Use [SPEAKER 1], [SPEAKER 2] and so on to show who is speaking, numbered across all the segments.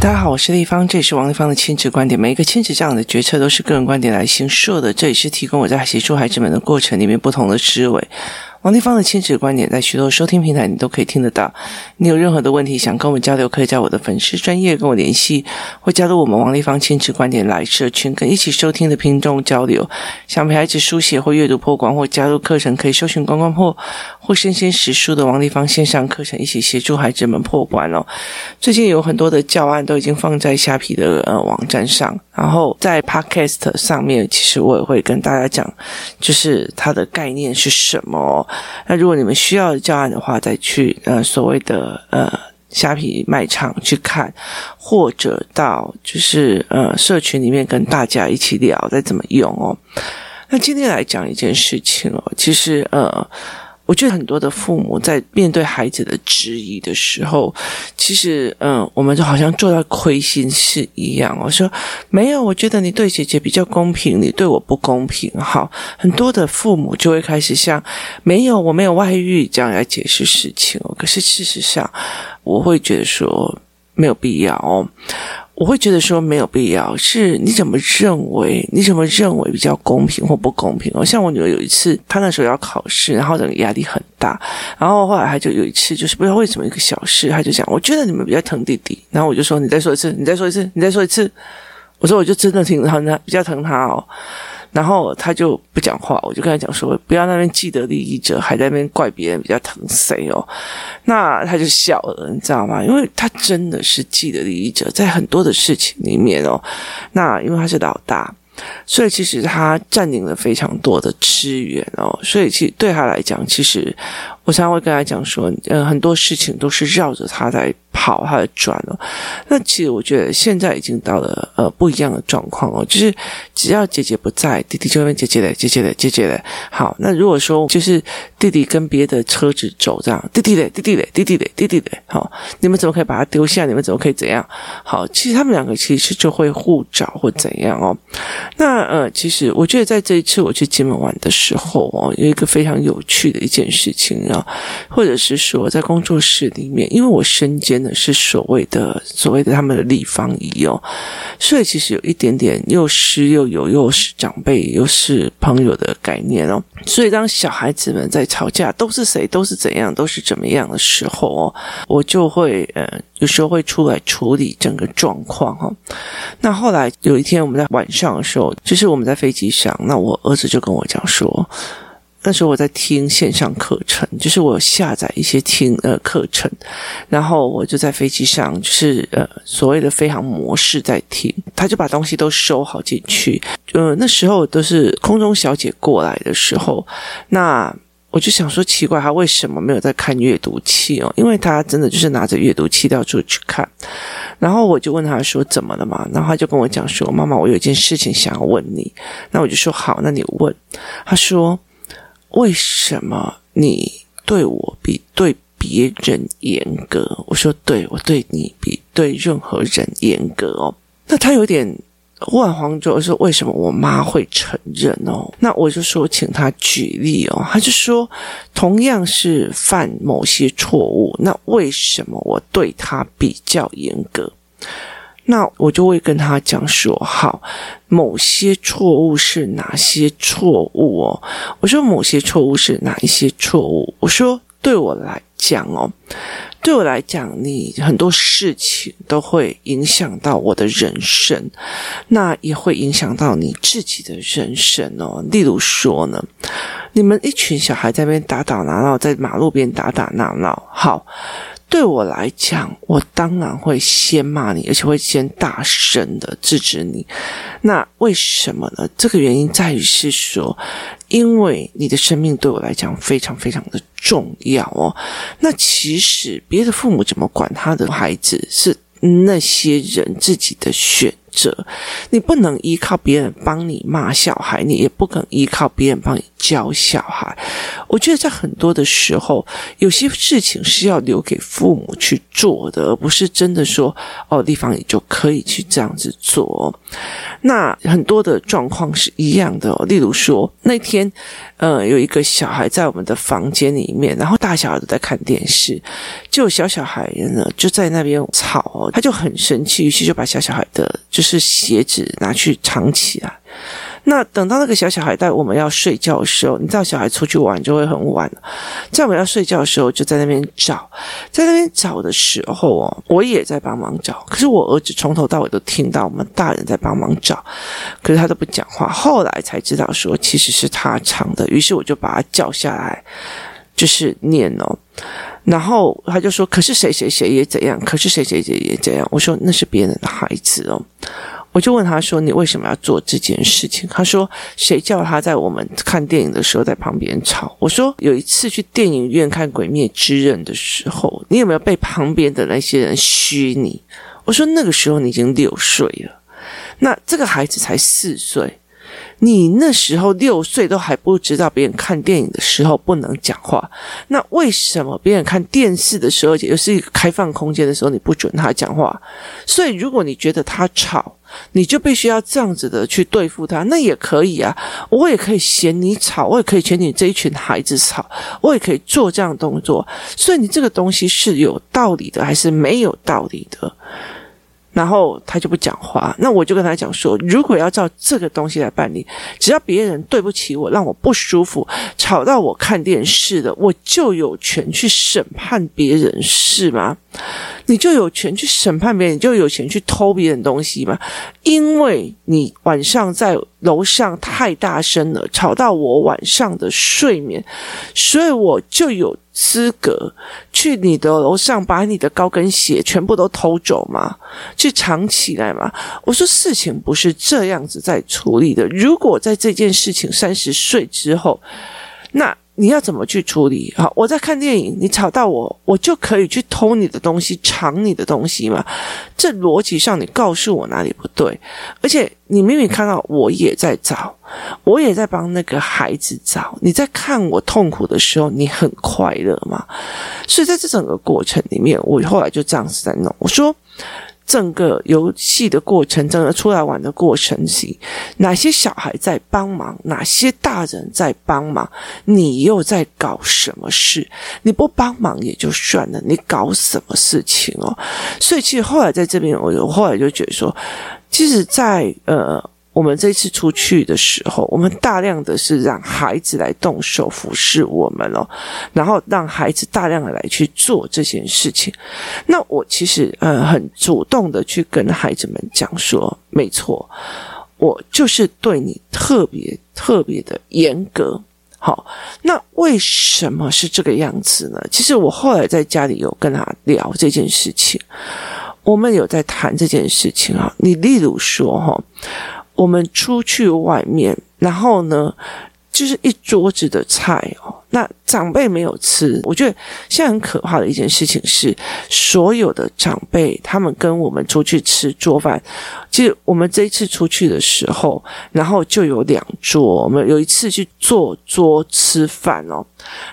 [SPEAKER 1] 大家好，我是丽芳，这里是王丽芳的亲子观点。每一个亲子这样的决策都是个人观点来行设的，这也是提供我在协助孩子们的过程里面不同的思维。王立芳的亲子观点在许多收听平台你都可以听得到。你有任何的问题想跟我们交流，可以在我的粉丝专业跟我联系，或加入我们王立芳亲子观点来社群，跟一起收听的听众交流。想陪孩子书写或阅读破关，或加入课程，可以搜寻关关破或生鲜识书的王立芳线上课程，一起协助孩子们破关哦。最近有很多的教案都已经放在虾皮的呃网站上，然后在 Podcast 上面，其实我也会跟大家讲，就是它的概念是什么。那如果你们需要教案的话，再去呃所谓的呃虾皮卖场去看，或者到就是呃社群里面跟大家一起聊再怎么用哦。那今天来讲一件事情哦，其实呃。我觉得很多的父母在面对孩子的质疑的时候，其实，嗯，我们就好像做到亏心事一样。我说没有，我觉得你对姐姐比较公平，你对我不公平。好，很多的父母就会开始像没有，我没有外遇这样来解释事情。可是事实上，我会觉得说没有必要哦。我会觉得说没有必要，是你怎么认为？你怎么认为比较公平或不公平哦？像我女儿有一次，她那时候要考试，然后整个压力很大，然后后来她就有一次，就是不知道为什么一个小事，她就讲，我觉得你们比较疼弟弟，然后我就说，你再说一次，你再说一次，你再说一次，我说我就真的挺疼他，比较疼他哦。然后他就不讲话，我就跟他讲说，不要那边既得利益者，还在那边怪别人比较疼谁哦。那他就笑了，你知道吗？因为他真的是既得利益者，在很多的事情里面哦。那因为他是老大，所以其实他占领了非常多的资源哦。所以其实对他来讲，其实我常常会跟他讲说，呃，很多事情都是绕着他在。跑，他在转哦。那其实我觉得现在已经到了呃不一样的状况哦，就是只要姐姐不在，弟弟就会问姐姐嘞，姐姐嘞，姐姐嘞。好，那如果说就是弟弟跟别的车子走这样，弟弟嘞，弟弟嘞，弟弟嘞，弟弟嘞，好，你们怎么可以把他丢下？你们怎么可以怎样？好，其实他们两个其实就会互找或怎样哦。那呃，其实我觉得在这一次我去金门玩的时候哦，有一个非常有趣的一件事情啊，或者是说在工作室里面，因为我身兼的。是所谓的所谓的他们的立方仪哦，所以其实有一点点又师又友，又是长辈又是朋友的概念哦。所以当小孩子们在吵架，都是谁，都是怎样，都是怎么样的时候哦，我就会呃有时候会出来处理整个状况哦。那后来有一天我们在晚上的时候，就是我们在飞机上，那我儿子就跟我讲说。那时候我在听线上课程，就是我下载一些听呃课程，然后我就在飞机上，就是呃所谓的飞航模式在听，他就把东西都收好进去。呃，那时候都是空中小姐过来的时候，那我就想说奇怪，他为什么没有在看阅读器哦？因为他真的就是拿着阅读器到处去看。然后我就问他说怎么了嘛？然后他就跟我讲说，妈妈，我有一件事情想要问你。那我就说好，那你问。他说。为什么你对我比对别人严格？我说对，我对你比对任何人严格哦。那他有点忽然慌住，说为什么我妈会承认哦？那我就说，请他举例哦。他就说，同样是犯某些错误，那为什么我对他比较严格？那我就会跟他讲说，好，某些错误是哪些错误哦？我说某些错误是哪一些错误？我说对我来讲哦，对我来讲，你很多事情都会影响到我的人生，那也会影响到你自己的人生哦。例如说呢，你们一群小孩在那边打打闹闹，在马路边打打闹闹，好。对我来讲，我当然会先骂你，而且会先大声的制止你。那为什么呢？这个原因在于是说，因为你的生命对我来讲非常非常的重要哦。那其实别的父母怎么管他的孩子，是那些人自己的选择。你不能依靠别人帮你骂小孩，你也不可能依靠别人帮你教小孩。我觉得在很多的时候，有些事情是要留给父母去做的，而不是真的说哦，地方你就可以去这样子做。那很多的状况是一样的哦，例如说那天，呃，有一个小孩在我们的房间里面，然后大小孩都在看电视，就小小孩呢就在那边吵，他就很生气，于是就把小小孩的就是鞋子拿去藏起来。那等到那个小小孩在我们要睡觉的时候，你知道小孩出去玩就会很晚，在我们要睡觉的时候就在那边找，在那边找的时候哦，我也在帮忙找。可是我儿子从头到尾都听到我们大人在帮忙找，可是他都不讲话。后来才知道说其实是他藏的，于是我就把他叫下来，就是念哦，然后他就说：“可是谁谁谁也怎样，可是谁谁谁也怎样。”我说：“那是别人的孩子哦。”我就问他说：“你为什么要做这件事情？”他说：“谁叫他在我们看电影的时候在旁边吵？”我说：“有一次去电影院看《鬼灭之刃》的时候，你有没有被旁边的那些人嘘你？”我说：“那个时候你已经六岁了，那这个孩子才四岁。”你那时候六岁都还不知道别人看电影的时候不能讲话，那为什么别人看电视的时候，也是一个开放空间的时候，你不准他讲话？所以如果你觉得他吵，你就必须要这样子的去对付他，那也可以啊。我也可以嫌你吵，我也可以嫌你这一群孩子吵，我也可以做这样的动作。所以你这个东西是有道理的，还是没有道理的？然后他就不讲话，那我就跟他讲说，如果要照这个东西来办理，只要别人对不起我，让我不舒服，吵到我看电视的，我就有权去审判别人，是吗？你就有权去审判别人，你就有权去偷别人东西吗？因为你晚上在楼上太大声了，吵到我晚上的睡眠，所以我就有资格去你的楼上把你的高跟鞋全部都偷走吗？去藏起来吗？我说事情不是这样子在处理的。如果在这件事情三十岁之后，那。你要怎么去处理？好，我在看电影，你吵到我，我就可以去偷你的东西，抢你的东西吗？这逻辑上，你告诉我哪里不对？而且你明明看到我也在找，我也在帮那个孩子找。你在看我痛苦的时候，你很快乐吗？所以在这整个过程里面，我后来就这样子在弄。我说。整个游戏的过程，整个出来玩的过程里，哪些小孩在帮忙，哪些大人在帮忙？你又在搞什么事？你不帮忙也就算了，你搞什么事情哦？所以其实后来在这边，我我后来就觉得说，其实在呃。我们这次出去的时候，我们大量的是让孩子来动手服侍我们哦，然后让孩子大量的来去做这件事情。那我其实呃很主动的去跟孩子们讲说，没错，我就是对你特别特别的严格。好，那为什么是这个样子呢？其实我后来在家里有跟他聊这件事情，我们有在谈这件事情啊。你例如说哈。我们出去外面，然后呢，就是一桌子的菜哦。那长辈没有吃，我觉得现在很可怕的一件事情是，所有的长辈他们跟我们出去吃桌饭。其实我们这一次出去的时候，然后就有两桌。我们有一次去坐桌吃饭哦。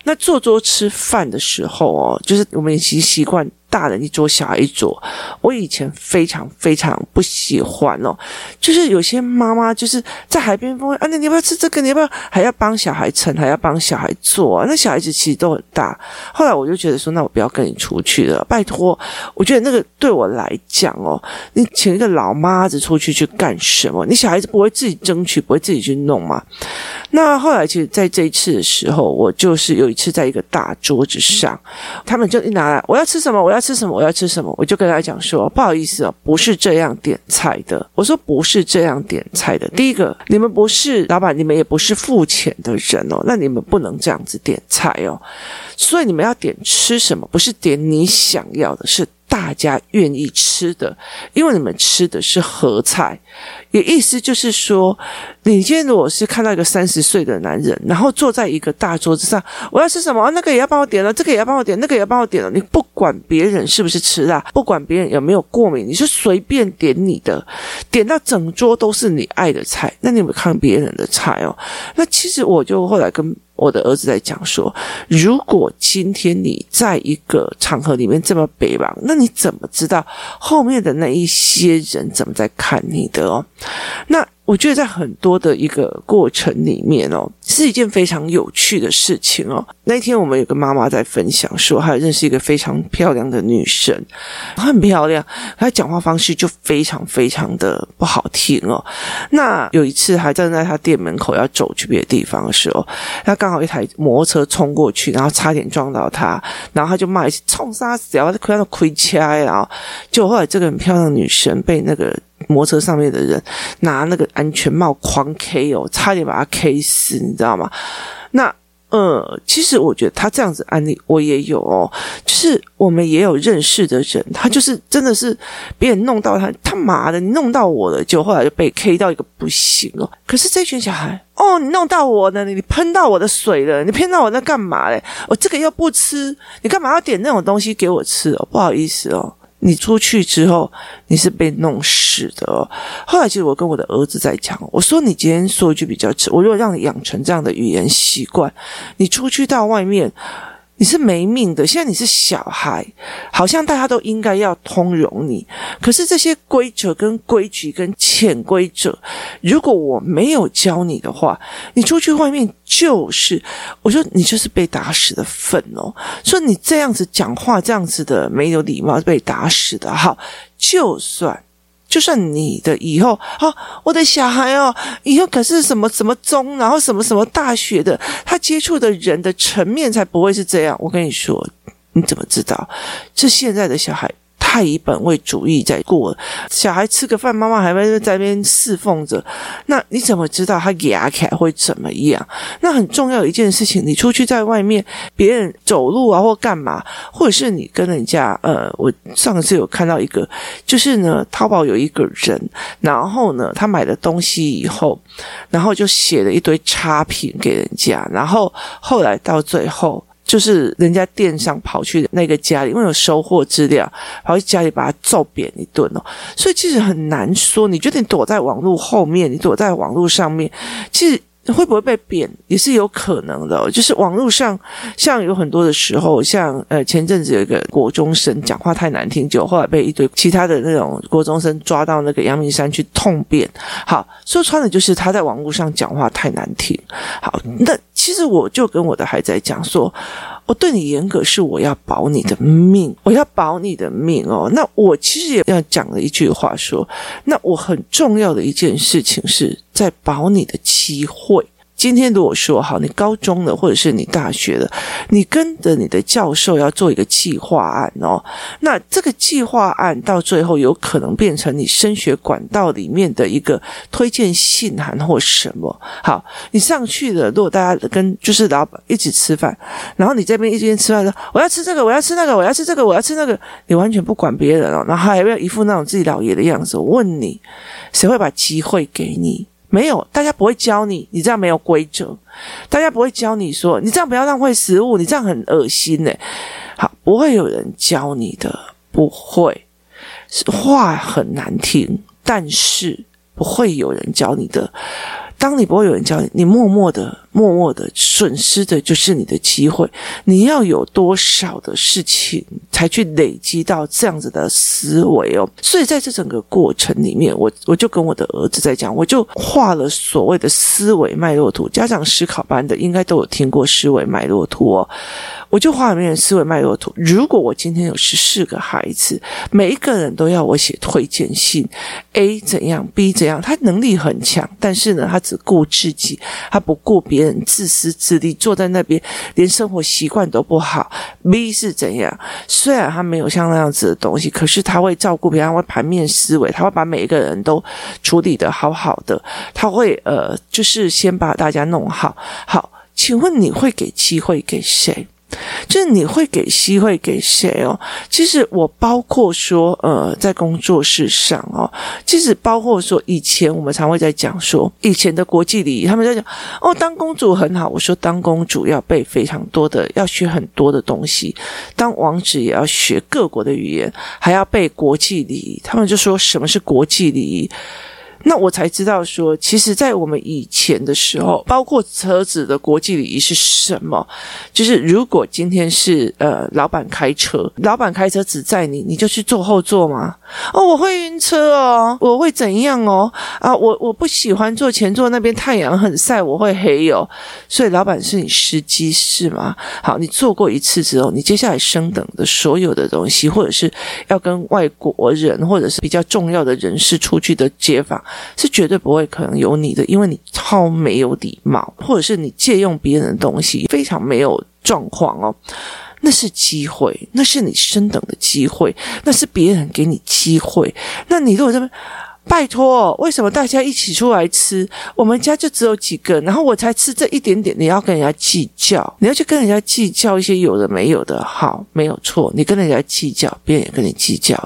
[SPEAKER 1] 那坐桌吃饭的时候哦，就是我们已经习惯。大人一桌，小孩一桌。我以前非常非常不喜欢哦，就是有些妈妈就是在海边风啊，那你要不要吃这个？你要不要还要帮小孩盛，还要帮小孩做啊？那小孩子其实都很大。后来我就觉得说，那我不要跟你出去了，拜托。我觉得那个对我来讲哦，你请一个老妈子出去去干什么？你小孩子不会自己争取，不会自己去弄吗？那后来其实在这一次的时候，我就是有一次在一个大桌子上，他们就一拿来，我要吃什么？我要。要吃什么？我要吃什么？我就跟他讲说，不好意思哦，不是这样点菜的。我说不是这样点菜的。第一个，你们不是老板，你们也不是付钱的人哦，那你们不能这样子点菜哦。所以你们要点吃什么？不是点你想要的，是。大家愿意吃的，因为你们吃的是合菜。也意思就是说，你今天如果是看到一个三十岁的男人，然后坐在一个大桌子上，我要吃什么？那个也要帮我点了，这个也要帮我点，那个也要帮我点了。你不管别人是不是吃辣，不管别人有没有过敏，你是随便点你的，点到整桌都是你爱的菜。那你有没有看别人的菜哦？那其实我就后来跟。我的儿子在讲说，如果今天你在一个场合里面这么北望，那你怎么知道后面的那一些人怎么在看你的哦？那。我觉得在很多的一个过程里面哦，是一件非常有趣的事情哦。那天我们有个妈妈在分享说，她认识一个非常漂亮的女生，她很漂亮，她讲话方式就非常非常的不好听哦。那有一次还站在她店门口要走去别的地方的时候，她刚好一台摩托车冲过去，然后差点撞到她，然后她就骂一次冲杀死，然后亏到亏掐，然后就后来这个很漂亮的女生被那个。摩托车上面的人拿那个安全帽狂 K 哦，差点把他 K 死，你知道吗？那呃，其实我觉得他这样子案例我也有哦，就是我们也有认识的人，他就是真的是别人弄到他，他妈的，你弄到我了，就后来就被 K 到一个不行哦。可是这群小孩，哦，你弄到我了，你喷到我的水了，你骗到我在干嘛嘞？我这个又不吃，你干嘛要点那种东西给我吃哦？不好意思哦。你出去之后，你是被弄死的。后来，其实我跟我的儿子在讲，我说：“你今天说一句比较直，我如果让你养成这样的语言习惯，你出去到外面。”你是没命的，现在你是小孩，好像大家都应该要通融你。可是这些规则跟规矩跟潜规则，如果我没有教你的话，你出去外面就是，我说你就是被打死的份哦。说你这样子讲话，这样子的没有礼貌，被打死的。好，就算。就算你的以后啊，我的小孩哦，以后可是什么什么中，然后什么什么大学的，他接触的人的层面才不会是这样。我跟你说，你怎么知道？这现在的小孩。太以本位主义在过，小孩吃个饭，妈妈还会在那边侍奉着。那你怎么知道他牙起会怎么样？那很重要一件事情，你出去在外面，别人走路啊或干嘛，或者是你跟人家，呃，我上次有看到一个，就是呢，淘宝有一个人，然后呢，他买了东西以后，然后就写了一堆差评给人家，然后后来到最后。就是人家店上跑去那个家里，因为有收货资料，跑去家里把他揍扁一顿哦。所以其实很难说，你觉得你躲在网络后面，你躲在网络上面，其实。会不会被贬也是有可能的，就是网络上像有很多的时候，像呃前阵子有一个国中生讲话太难听，就后来被一堆其他的那种国中生抓到那个阳明山去痛扁。好，说穿了就是他在网络上讲话太难听。好，那其实我就跟我的孩子在讲说，我对你严格是我要保你的命，我要保你的命哦。那我其实也要讲了一句话说，那我很重要的一件事情是在保你的机会。今天如果说好，你高中的或者是你大学的，你跟着你的教授要做一个计划案哦，那这个计划案到最后有可能变成你升学管道里面的一个推荐信函或什么。好，你上去了，如果大家跟就是老板一起吃饭，然后你这边一边吃饭说我要吃这个，我要吃那个，我要吃这个，我要吃那个，你完全不管别人哦，然后还要一副那种自己老爷的样子。我问你，谁会把机会给你？没有，大家不会教你，你这样没有规则。大家不会教你说，你这样不要浪费食物，你这样很恶心呢。好，不会有人教你的，不会，话很难听，但是不会有人教你的。当你不会有人教你，你默默的、默默的损失的就是你的机会。你要有多少的事情才去累积到这样子的思维哦？所以在这整个过程里面，我我就跟我的儿子在讲，我就画了所谓的思维脉络图。家长思考班的应该都有听过思维脉络图哦。我就画里面的思维脉络图。如果我今天有十四个孩子，每一个人都要我写推荐信，A 怎样，B 怎样，他能力很强，但是呢，他只顾自己，他不顾别人，自私自利，坐在那边连生活习惯都不好。B 是怎样？虽然他没有像那样子的东西，可是他会照顾别人，会盘面思维，他会把每一个人都处理的好好的，他会呃，就是先把大家弄好。好，请问你会给机会给谁？就是你会给机会给谁哦？其实我包括说，呃，在工作室上哦，其实包括说，以前我们常会在讲说，以前的国际礼仪，他们在讲哦，当公主很好。我说，当公主要背非常多的，要学很多的东西；当王子也要学各国的语言，还要背国际礼仪。他们就说，什么是国际礼仪？那我才知道说，其实，在我们以前的时候，包括车子的国际礼仪是什么？就是如果今天是呃老板开车，老板开车只载你，你就去坐后座吗？哦，我会晕车哦，我会怎样哦？啊，我我不喜欢坐前座，那边太阳很晒，我会黑哦。所以老板是你司机是吗？好，你坐过一次之后，你接下来升等的所有的东西，或者是要跟外国人或者是比较重要的人士出去的街访。是绝对不会可能有你的，因为你超没有礼貌，或者是你借用别人的东西，非常没有状况哦。那是机会，那是你升等的机会，那是别人给你机会。那你如果这么拜托，为什么大家一起出来吃？我们家就只有几个，然后我才吃这一点点，你要跟人家计较，你要去跟人家计较一些有的没有的，好，没有错，你跟人家计较，别人也跟你计较。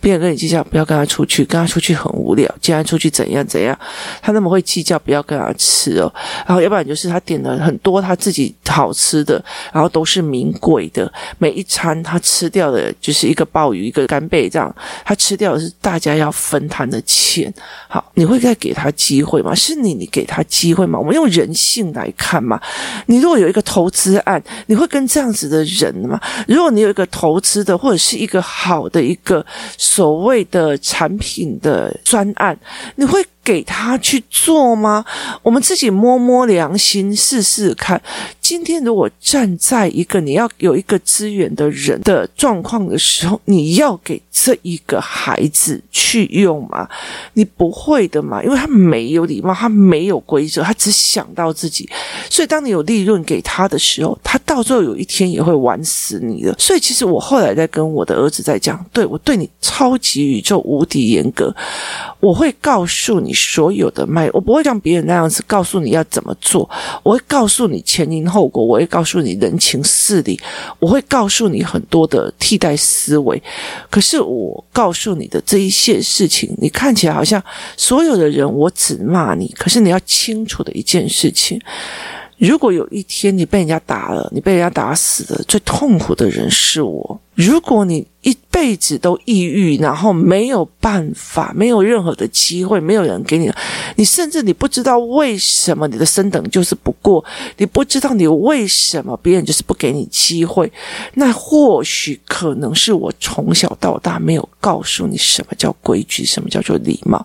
[SPEAKER 1] 别人跟你计较，不要跟他出去，跟他出去很无聊。既然出去怎样怎样，他那么会计较，不要跟他吃哦。然后要不然就是他点了很多他自己好吃的，然后都是名贵的，每一餐他吃掉的就是一个鲍鱼，一个干贝这样，他吃掉的是大家要分摊的钱。好，你会再给他机会吗？是你，你给他机会吗？我们用人性来看嘛。你如果有一个投资案，你会跟这样子的人吗？如果你有一个投资的，或者是一个好的一个。所谓的产品的专案，你会给他去做吗？我们自己摸摸良心，试试看。今天如果站在一个你要有一个资源的人的状况的时候，你要给这一个孩子去用吗？你不会的嘛，因为他没有礼貌，他没有规则，他只想到自己。所以当你有利润给他的时候，他到最后有一天也会玩死你的。所以其实我后来在跟我的儿子在讲，对，我对你超级宇宙无敌严格，我会告诉你你所有的脉，我不会像别人那样子告诉你要怎么做，我会告诉你前因。后果，我会告诉你人情事理，我会告诉你很多的替代思维。可是我告诉你的这一些事情，你看起来好像所有的人我只骂你，可是你要清楚的一件事情：如果有一天你被人家打了，你被人家打死了，最痛苦的人是我。如果你一辈子都抑郁，然后没有办法，没有任何的机会，没有人给你，你甚至你不知道为什么你的升等就是不过，你不知道你为什么别人就是不给你机会，那或许可能是我从小到大没有告诉你什么叫规矩，什么叫做礼貌，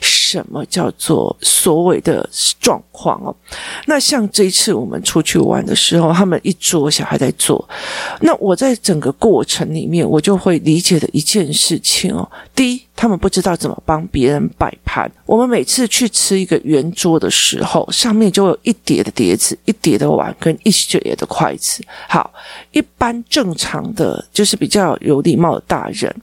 [SPEAKER 1] 什么叫做所谓的状况哦。那像这一次我们出去玩的时候，他们一桌小孩在坐，那我在整个过程里面，我就会理解的一件事情哦。第一，他们不知道怎么帮别人摆盘。我们每次去吃一个圆桌的时候，上面就有一叠的碟子、一叠的碗跟一叠的筷子。好，一般正常的就是比较有礼貌的大人，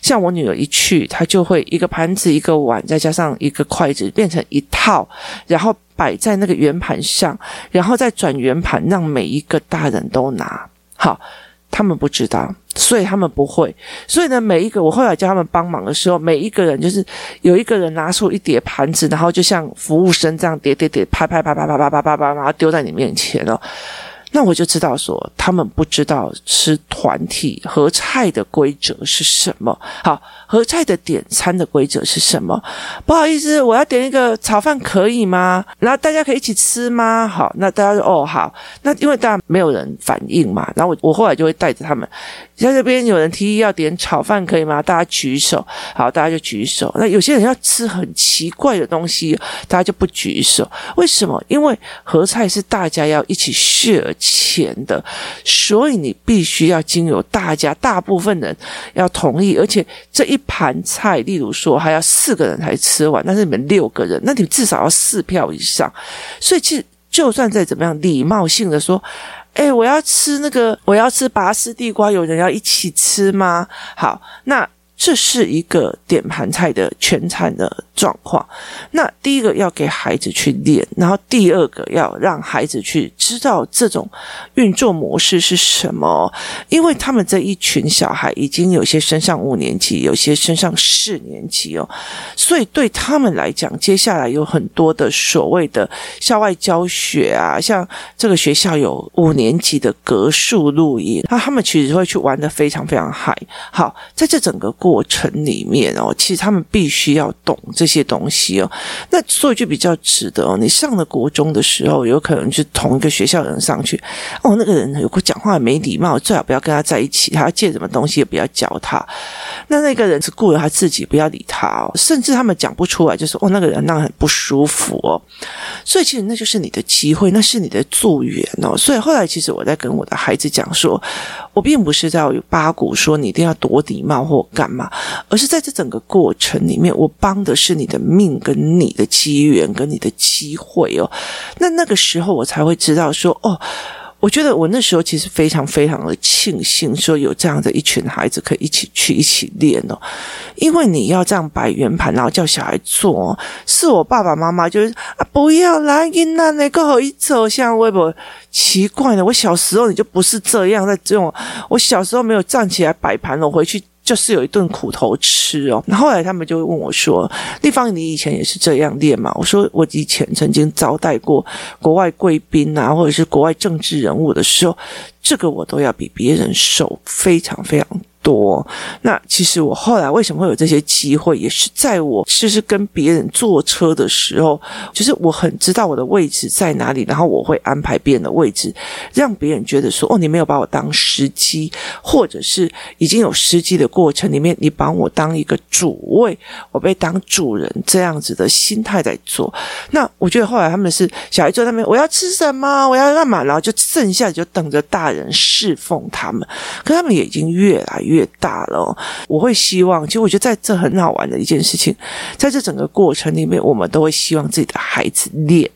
[SPEAKER 1] 像我女儿一去，她就会一个盘子、一个碗，再加上一个筷子，变成一套，然后摆在那个圆盘上，然后再转圆盘，让每一个大人都拿。好。他们不知道，所以他们不会。所以呢，每一个我后来叫他们帮忙的时候，每一个人就是有一个人拿出一叠盘子，然后就像服务生这样叠叠叠，拍拍拍拍拍拍拍拍，然后丢在你面前了。那我就知道说，他们不知道吃团体合菜的规则是什么。好，合菜的点餐的规则是什么？不好意思，我要点一个炒饭，可以吗？然后大家可以一起吃吗？好，那大家说哦好。那因为大家没有人反应嘛，然后我我后来就会带着他们。在这边有人提议要点炒饭，可以吗？大家举手。好，大家就举手。那有些人要吃很奇怪的东西，大家就不举手。为什么？因为合菜是大家要一起 share 钱的，所以你必须要经由大家大部分人要同意，而且这一盘菜，例如说还要四个人才吃完，但是你们六个人，那你至少要四票以上。所以其实就算再怎么样礼貌性的说。哎，我要吃那个，我要吃拔丝地瓜，有人要一起吃吗？好，那这是一个点盘菜的全餐的状况。那第一个要给孩子去练，然后第二个要让孩子去知道这种运作模式是什么。因为他们这一群小孩已经有些升上五年级，有些升上四年级哦，所以对他们来讲，接下来有很多的所谓的校外教学啊，像这个学校有五年级的格数露营，那他们其实会去玩的非常非常嗨。好，在这整个过过程里面哦，其实他们必须要懂这些东西哦。那说一句比较值得哦，你上了国中的时候，有可能是同一个学校的人上去哦，那个人有个讲话没礼貌，最好不要跟他在一起，他借什么东西也不要教他。那那个人是顾着他自己，不要理他哦。甚至他们讲不出来，就是哦，那个人让很不舒服哦。所以其实那就是你的机会，那是你的助缘哦。所以后来其实我在跟我的孩子讲说，我并不是在八股说你一定要多礼貌或干嘛，而是在这整个过程里面，我帮的是你的命跟你的机缘跟你的机会哦。那那个时候我才会知道说哦。我觉得我那时候其实非常非常的庆幸，说有这样的一群孩子可以一起去一起练哦，因为你要这样摆圆盘，然后叫小孩做，是我爸爸妈妈就是啊，不要来，你那那个好一走像微博，奇怪的，我小时候你就不是这样在这种，我小时候没有站起来摆盘了，我回去。就是有一顿苦头吃哦，然后来他们就问我说：“丽芳，你以前也是这样练吗？”我说：“我以前曾经招待过国外贵宾啊，或者是国外政治人物的时候，这个我都要比别人熟非常非常。”多，那其实我后来为什么会有这些机会，也是在我就是跟别人坐车的时候，就是我很知道我的位置在哪里，然后我会安排别人的位置，让别人觉得说，哦，你没有把我当司机，或者是已经有司机的过程里面，你把我当一个主位，我被当主人这样子的心态在做。那我觉得后来他们是小孩坐在那边，我要吃什么，我要干嘛，然后就剩下就等着大人人侍奉他们，可他们也已经越来越。大了，我会希望，其实我觉得在这很好玩的一件事情，在这整个过程里面，我们都会希望自己的孩子练，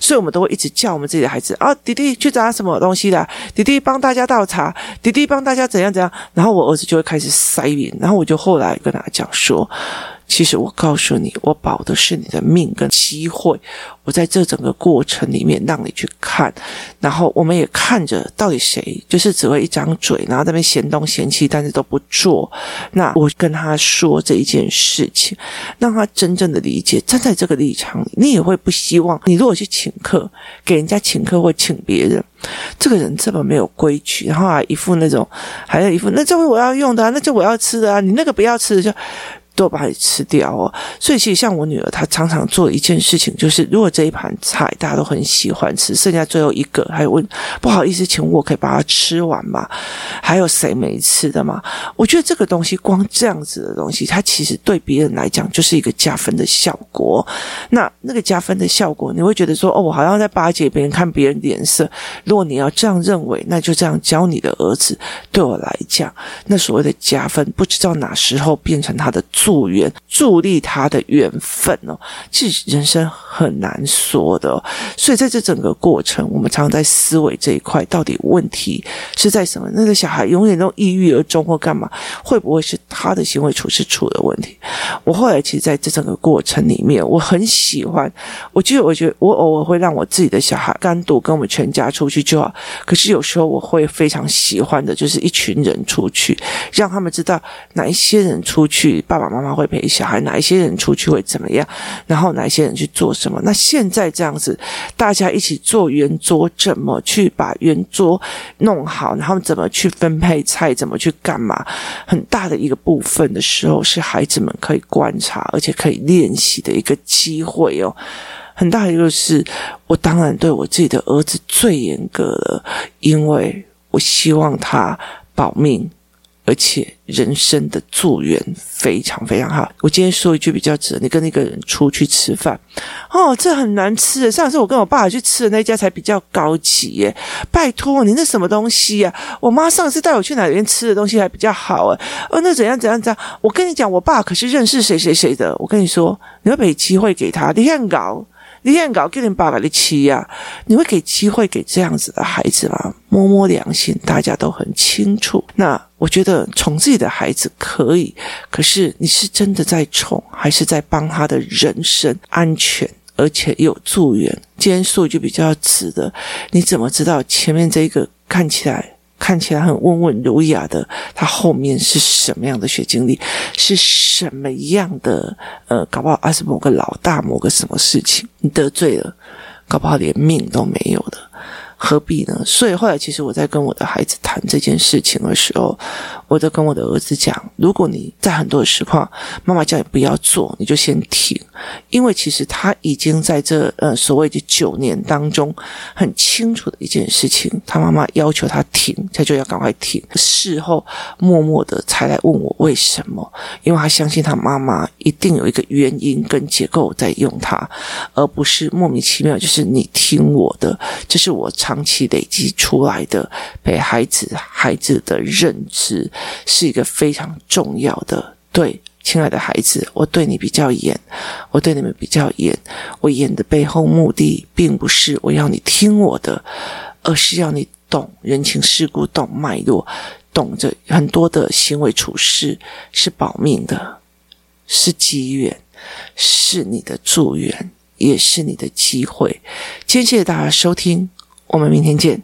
[SPEAKER 1] 所以我们都会一直叫我们自己的孩子啊，弟弟去拿什么东西啦，弟弟帮大家倒茶，弟弟帮大家怎样怎样，然后我儿子就会开始塞脸，然后我就后来跟他讲说。其实我告诉你，我保的是你的命跟机会。我在这整个过程里面让你去看，然后我们也看着到底谁就是只会一张嘴，然后在那边嫌东嫌西，但是都不做。那我跟他说这一件事情，让他真正的理解。站在这个立场，你也会不希望你如果去请客，给人家请客或请别人，这个人这么没有规矩，然后还一副那种，还有一副那这回我要用的，那就我要吃的啊，你那个不要吃的就。都把它吃掉哦，所以其实像我女儿，她常常做一件事情，就是如果这一盘菜大家都很喜欢吃，剩下最后一个，还有问不好意思，请问我可以把它吃完吗？还有谁没吃的吗？我觉得这个东西光这样子的东西，它其实对别人来讲就是一个加分的效果。那那个加分的效果，你会觉得说哦，我好像在巴结别人，看别人脸色。如果你要这样认为，那就这样教你的儿子。对我来讲，那所谓的加分，不知道哪时候变成他的。助缘助力他的缘分哦，其实人生很难说的哦，所以在这整个过程，我们常常在思维这一块，到底问题是在什么？那个小孩永远都抑郁而终或干嘛？会不会是他的行为处事出了问题？我后来其实在这整个过程里面，我很喜欢，我就我觉得我偶尔会让我自己的小孩单独跟我们全家出去就好，可是有时候我会非常喜欢的，就是一群人出去，让他们知道哪一些人出去，爸爸妈。妈妈会陪小孩，哪一些人出去会怎么样？然后哪一些人去做什么？那现在这样子，大家一起做圆桌，怎么去把圆桌弄好？然后怎么去分配菜？怎么去干嘛？很大的一个部分的时候，是孩子们可以观察，而且可以练习的一个机会哦。很大的一个是，我当然对我自己的儿子最严格了，因为我希望他保命。而且人生的助缘非常非常好。我今天说一句比较直，你跟那个人出去吃饭，哦，这很难吃。上次我跟我爸爸去吃的那家才比较高级耶。拜托你那什么东西呀？我妈上次带我去哪边吃的东西还比较好诶。哦，那怎样怎样怎样？我跟你讲，我爸可是认识谁谁谁的。我跟你说，你要给机会给他，你看搞。你现在搞给你爸爸的气呀？你会给机会给这样子的孩子吗？摸摸良心，大家都很清楚。那我觉得宠自己的孩子可以，可是你是真的在宠，还是在帮他的人身安全，而且有助缘？今天说一句比较直的，你怎么知道前面这个看起来？看起来很温文儒雅的，他后面是什么样的血经历？是什么样的？呃，搞不好啊是某个老大，某个什么事情你得罪了，搞不好连命都没有的。何必呢？所以后来，其实我在跟我的孩子谈这件事情的时候，我都跟我的儿子讲：如果你在很多的时况，妈妈叫你不要做，你就先停，因为其实他已经在这呃所谓的九年当中，很清楚的一件事情，他妈妈要求他停，他就要赶快停。事后默默的才来问我为什么，因为他相信他妈妈一定有一个原因跟结构在用他，而不是莫名其妙，就是你听我的，这是我。长期累积出来的，陪孩子孩子的认知是一个非常重要的。对，亲爱的孩子，我对你比较严，我对你们比较严。我严的背后目的，并不是我要你听我的，而是要你懂人情世故，懂脉络，懂着很多的行为处事是保命的，是机缘，是你的助缘，也是你的机会。今天谢谢大家收听。我们明天见。